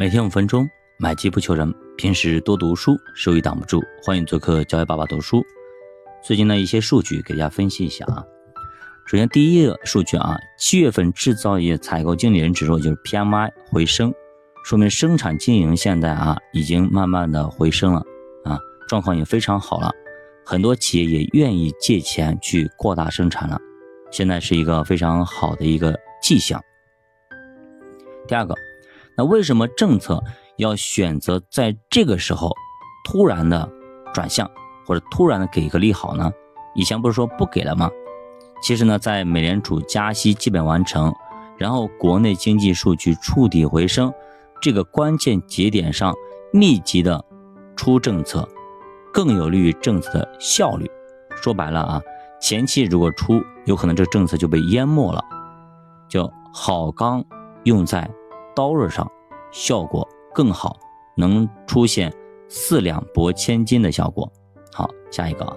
每天五分钟，买机不求人。平时多读书，收益挡不住。欢迎做客教育爸爸读书。最近的一些数据给大家分析一下啊。首先，第一个数据啊，七月份制造业采购经理人指数就是 PMI 回升，说明生产经营现在啊已经慢慢的回升了啊，状况也非常好了。很多企业也愿意借钱去扩大生产了，现在是一个非常好的一个迹象。第二个。那为什么政策要选择在这个时候突然的转向，或者突然的给一个利好呢？以前不是说不给了吗？其实呢，在美联储加息基本完成，然后国内经济数据触底回升这个关键节点上，密集的出政策，更有利于政策的效率。说白了啊，前期如果出，有可能这个政策就被淹没了。就好钢用在。刀刃上效果更好，能出现四两拨千斤的效果。好，下一个啊，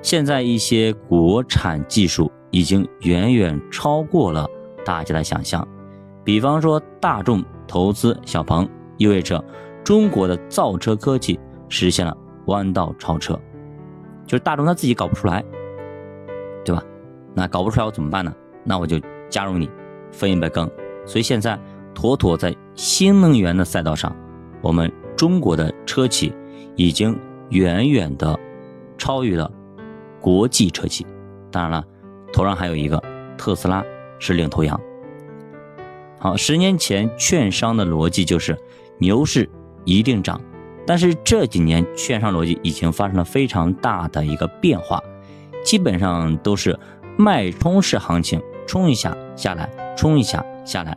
现在一些国产技术已经远远超过了大家的想象。比方说，大众投资小鹏，意味着中国的造车科技实现了弯道超车。就是大众他自己搞不出来，对吧？那搞不出来我怎么办呢？那我就加入你，分一杯羹。所以现在。妥妥在新能源的赛道上，我们中国的车企已经远远的超越了国际车企。当然了，头上还有一个特斯拉是领头羊。好，十年前券商的逻辑就是牛市一定涨，但是这几年券商逻辑已经发生了非常大的一个变化，基本上都是脉冲式行情，冲一下下来，冲一下下来。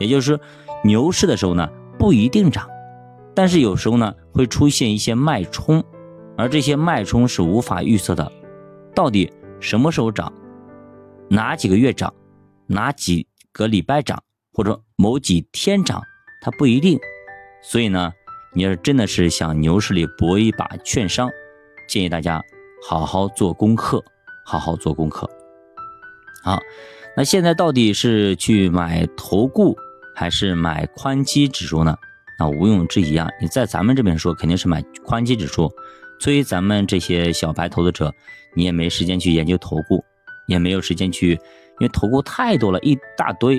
也就是，牛市的时候呢不一定涨，但是有时候呢会出现一些脉冲，而这些脉冲是无法预测的，到底什么时候涨，哪几个月涨，哪几个礼拜涨，或者某几天涨，它不一定。所以呢，你要真的是想牛市里搏一把券商，建议大家好好做功课，好好做功课。好，那现在到底是去买投顾？还是买宽基指数呢？那毋庸置疑啊！你在咱们这边说肯定是买宽基指数。作为咱们这些小白投资者，你也没时间去研究投顾，也没有时间去，因为投顾太多了，一大堆，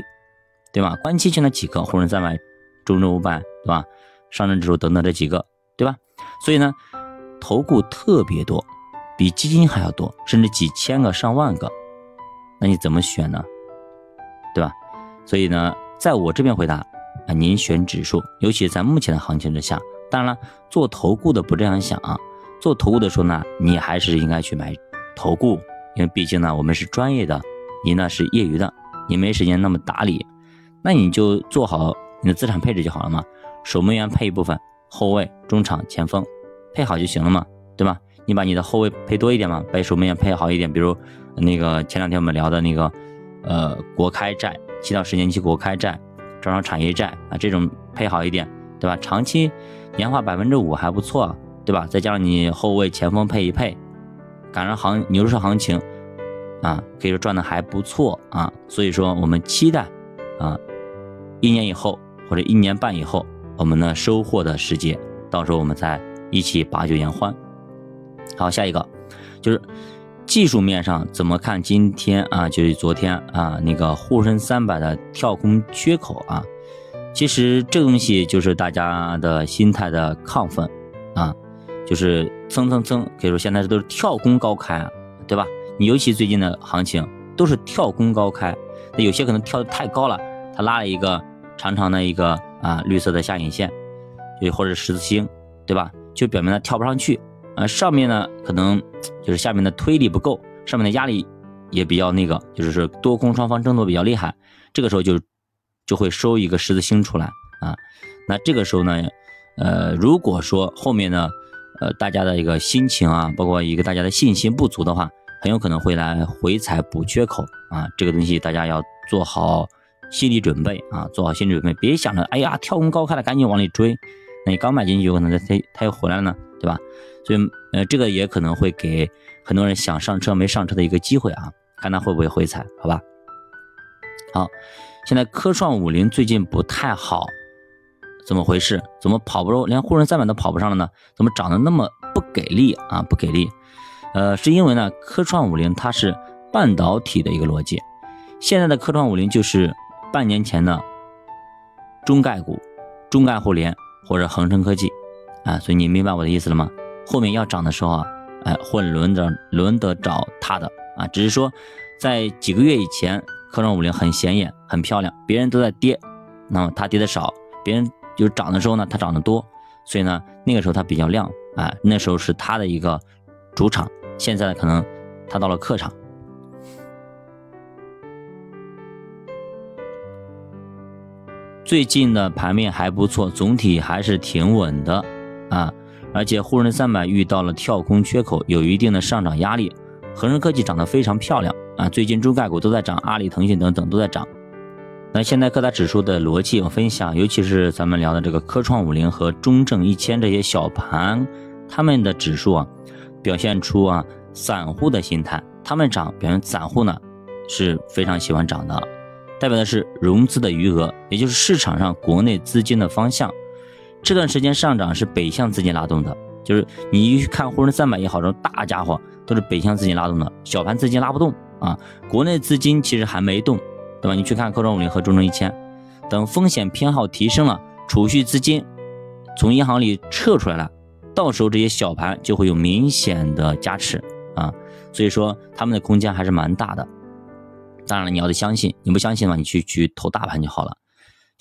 对吧？宽基就那几个，或者再买中证五百，对吧？上证指数等等这几个，对吧？所以呢，投顾特别多，比基金还要多，甚至几千个、上万个，那你怎么选呢？对吧？所以呢？在我这边回答啊，您选指数，尤其在目前的行情之下，当然了，做投顾的不这样想啊。做投顾的时候呢，你还是应该去买投顾，因为毕竟呢，我们是专业的，你呢是业余的，你没时间那么打理，那你就做好你的资产配置就好了嘛。守门员配一部分，后卫、中场、前锋配好就行了嘛，对吧？你把你的后卫配多一点嘛，把守门员配好一点，比如那个前两天我们聊的那个，呃，国开债。七到十年期国开债、招商产业债啊，这种配好一点，对吧？长期年化百分之五还不错，对吧？再加上你后卫、前锋配一配，赶上行牛市行情啊，可以说赚的还不错啊。所以说我们期待啊，一年以后或者一年半以后，我们的收获的时节，到时候我们再一起把酒言欢。好，下一个就是。技术面上怎么看？今天啊，就是昨天啊，那个沪深三百的跳空缺口啊，其实这东西就是大家的心态的亢奋啊，就是蹭蹭蹭，可以说现在这都是跳空高开，对吧？你尤其最近的行情都是跳空高开，那有些可能跳的太高了，它拉了一个长长的一个啊绿色的下影线，又或者十字星，对吧？就表明它跳不上去。呃，上面呢可能就是下面的推力不够，上面的压力也比较那个，就是说多空双方争夺比较厉害，这个时候就就会收一个十字星出来啊。那这个时候呢，呃，如果说后面呢，呃，大家的一个心情啊，包括一个大家的信心不足的话，很有可能会来回踩补缺口啊。这个东西大家要做好心理准备啊，做好心理准备，别想着哎呀跳空高开了赶紧往里追，那你刚买进去有可能它它它又回来了呢，对吧？所以，呃，这个也可能会给很多人想上车没上车的一个机会啊，看他会不会回踩，好吧？好，现在科创五零最近不太好，怎么回事？怎么跑不连沪深三百都跑不上了呢？怎么涨得那么不给力啊？不给力，呃，是因为呢，科创五零它是半导体的一个逻辑，现在的科创五零就是半年前的中概股，中概互联或者恒生科技啊，所以你明白我的意思了吗？后面要涨的时候啊，哎，会轮着轮得着它的啊，只是说在几个月以前，科创五零很显眼，很漂亮，别人都在跌，那么它跌的少，别人。就涨的时候呢，它涨得多，所以呢，那个时候它比较亮，哎，那时候是它的一个主场。现在可能它到了客场。最近的盘面还不错，总体还是挺稳的啊，而且沪深三百遇到了跳空缺口，有一定的上涨压力。恒生科技涨得非常漂亮啊，最近中概股都在涨，阿里、腾讯等等都在涨。那现在各大指数的逻辑我分享，尤其是咱们聊的这个科创五零和中证一千这些小盘，他们的指数啊，表现出啊散户的心态，他们涨，表现散户呢是非常喜欢涨的，代表的是融资的余额，也就是市场上国内资金的方向。这段时间上涨是北向资金拉动的，就是你一看沪深三百也好，这种大家伙都是北向资金拉动的，小盘资金拉不动啊，国内资金其实还没动。对吧？你去看科创五零和中证一千，等风险偏好提升了，储蓄资金从银行里撤出来了，到时候这些小盘就会有明显的加持啊。所以说他们的空间还是蛮大的。当然了，你要得相信，你不相信的话，你去去投大盘就好了。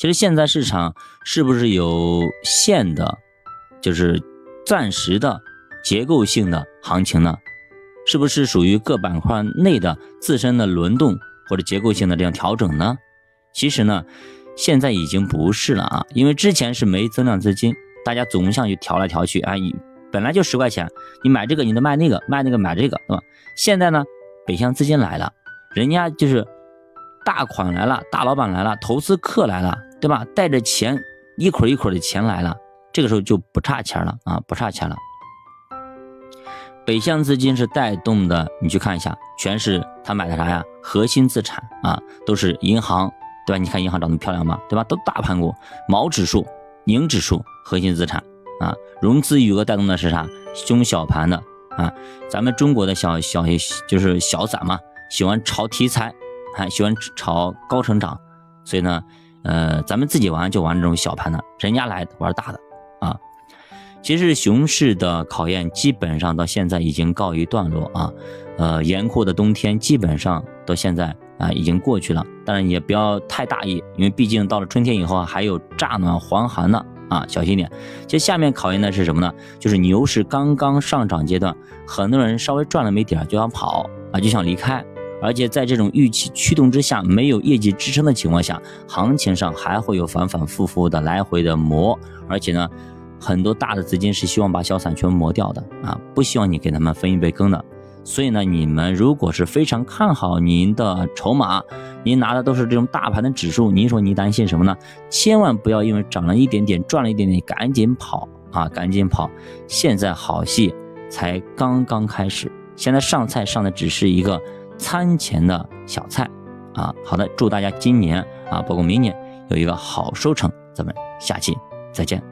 其实现在市场是不是有限的，就是暂时的结构性的行情呢？是不是属于各板块内的自身的轮动？或者结构性的这样调整呢？其实呢，现在已经不是了啊，因为之前是没增量资金，大家总向去调来调去啊，你本来就十块钱，你买这个你得卖那个，卖那个买这个，对吧？现在呢，北向资金来了，人家就是大款来了，大老板来了，投资客来了，对吧？带着钱一捆一捆的钱来了，这个时候就不差钱了啊，不差钱了。北向资金是带动的，你去看一下，全是他买的啥呀？核心资产啊，都是银行，对吧？你看银行长得漂亮吗？对吧？都大盘股，毛指数、宁指数，核心资产啊，融资余额带动的是啥？中小盘的啊，咱们中国的小小就是小散嘛，喜欢炒题材，还喜欢炒高成长，所以呢，呃，咱们自己玩就玩这种小盘的，人家来玩大的啊。其实熊市的考验基本上到现在已经告一段落啊，呃，严酷的冬天基本上到现在啊已经过去了。当然也不要太大意，因为毕竟到了春天以后还有乍暖还寒呢啊，小心点。其实下面考验的是什么呢？就是牛市刚刚上涨阶段，很多人稍微赚了没点就想跑啊，就想离开。而且在这种预期驱动之下，没有业绩支撑的情况下，行情上还会有反反复复的来回的磨，而且呢。很多大的资金是希望把小散全磨掉的啊，不希望你给他们分一杯羹的。所以呢，你们如果是非常看好您的筹码，您拿的都是这种大盘的指数，您说您担心什么呢？千万不要因为涨了一点点，赚了一点点，赶紧跑啊，赶紧跑！现在好戏才刚刚开始，现在上菜上的只是一个餐前的小菜啊。好的，祝大家今年啊，包括明年有一个好收成，咱们下期再见。